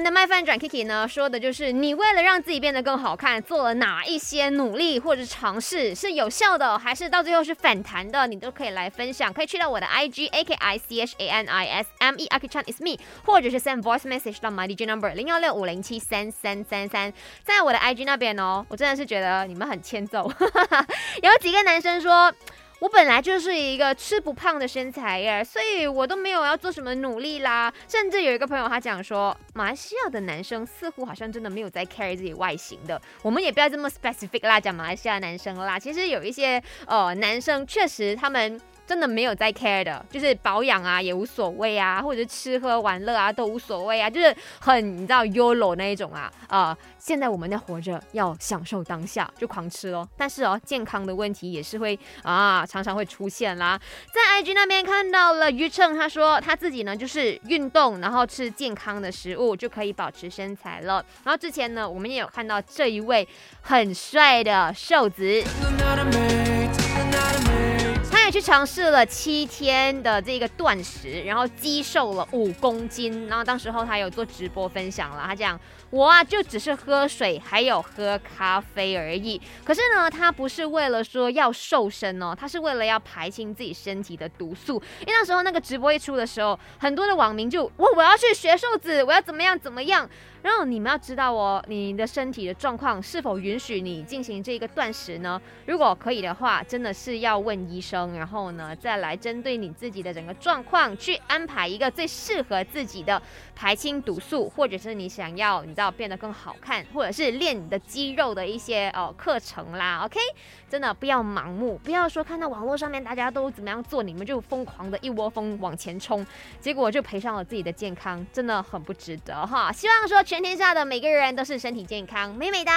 们的麦饭转 Kiki 呢，说的就是你为了让自己变得更好看，做了哪一些努力或者尝试是有效的，还是到最后是反弹的，你都可以来分享。可以去到我的 IG A K I C H A N I S M E Aki Chan is me，或者是 send voice message 到 my DJ number 零幺六五零七三三三三，在我的 IG 那边哦，我真的是觉得你们很欠揍，有几个男生说。我本来就是一个吃不胖的身材耶，所以我都没有要做什么努力啦。甚至有一个朋友他讲说，马来西亚的男生似乎好像真的没有在 care 自己外形的。我们也不要这么 specific 啦，讲马来西亚男生啦。其实有一些呃男生确实他们。真的没有在 care 的，就是保养啊也无所谓啊，或者是吃喝玩乐啊都无所谓啊，就是很你知道 yolo 那一种啊啊！现在我们要活着，要享受当下，就狂吃咯。但是哦，健康的问题也是会啊常常会出现啦。在 IG 那边看到了于称，他说他自己呢就是运动，然后吃健康的食物就可以保持身材了。然后之前呢，我们也有看到这一位很帅的瘦子。尝试了七天的这个断食，然后肌瘦了五公斤。然后当时候他有做直播分享了，他讲我啊就只是喝水还有喝咖啡而已。可是呢，他不是为了说要瘦身哦，他是为了要排清自己身体的毒素。因为那时候那个直播一出的时候，很多的网民就我我要去学瘦子，我要怎么样怎么样。然后你们要知道哦，你的身体的状况是否允许你进行这个断食呢？如果可以的话，真的是要问医生，然后呢再来针对你自己的整个状况去安排一个最适合自己的排清毒素，或者是你想要你知道变得更好看，或者是练你的肌肉的一些呃课程啦。OK，真的不要盲目，不要说看到网络上面大家都怎么样做，你们就疯狂的一窝蜂往前冲，结果就赔上了自己的健康，真的很不值得哈。希望说。全天下的每个人都是身体健康、美美的。